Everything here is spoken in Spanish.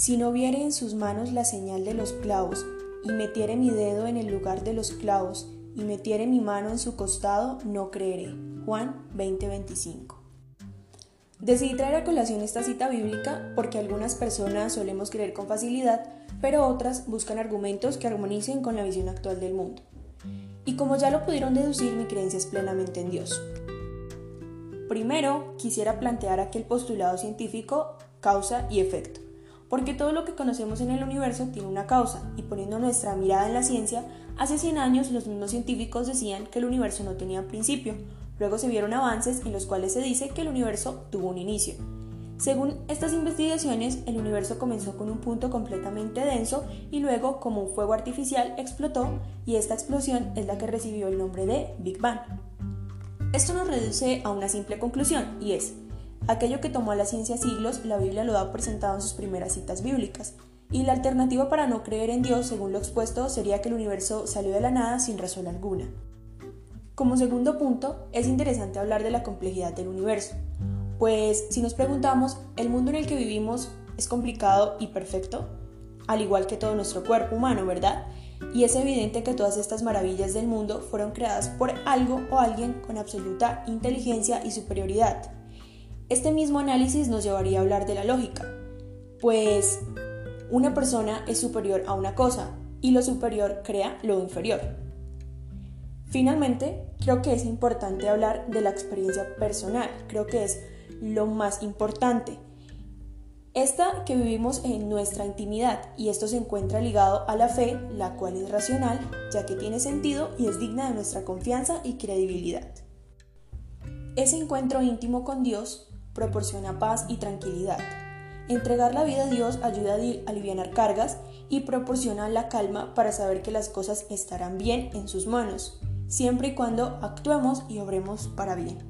Si no viere en sus manos la señal de los clavos, y metiere mi dedo en el lugar de los clavos, y metiere mi mano en su costado, no creeré. Juan 20:25. Decidí traer a colación esta cita bíblica porque algunas personas solemos creer con facilidad, pero otras buscan argumentos que armonicen con la visión actual del mundo. Y como ya lo pudieron deducir, mi creencia es plenamente en Dios. Primero, quisiera plantear aquel postulado científico causa y efecto, porque todo lo que conocemos en el universo tiene una causa, y poniendo nuestra mirada en la ciencia, hace 100 años los mismos científicos decían que el universo no tenía principio, luego se vieron avances en los cuales se dice que el universo tuvo un inicio. Según estas investigaciones, el universo comenzó con un punto completamente denso y luego, como un fuego artificial, explotó y esta explosión es la que recibió el nombre de Big Bang. Esto nos reduce a una simple conclusión y es, aquello que tomó a la ciencia siglos, la Biblia lo ha presentado en sus primeras citas bíblicas, y la alternativa para no creer en Dios, según lo expuesto, sería que el universo salió de la nada sin razón alguna. Como segundo punto, es interesante hablar de la complejidad del universo. Pues si nos preguntamos, ¿el mundo en el que vivimos es complicado y perfecto? Al igual que todo nuestro cuerpo humano, ¿verdad? Y es evidente que todas estas maravillas del mundo fueron creadas por algo o alguien con absoluta inteligencia y superioridad. Este mismo análisis nos llevaría a hablar de la lógica, pues una persona es superior a una cosa y lo superior crea lo inferior. Finalmente, creo que es importante hablar de la experiencia personal, creo que es lo más importante. Esta que vivimos en nuestra intimidad y esto se encuentra ligado a la fe, la cual es racional, ya que tiene sentido y es digna de nuestra confianza y credibilidad. Ese encuentro íntimo con Dios proporciona paz y tranquilidad. Entregar la vida a Dios ayuda a aliviar cargas y proporciona la calma para saber que las cosas estarán bien en sus manos, siempre y cuando actuemos y obremos para bien.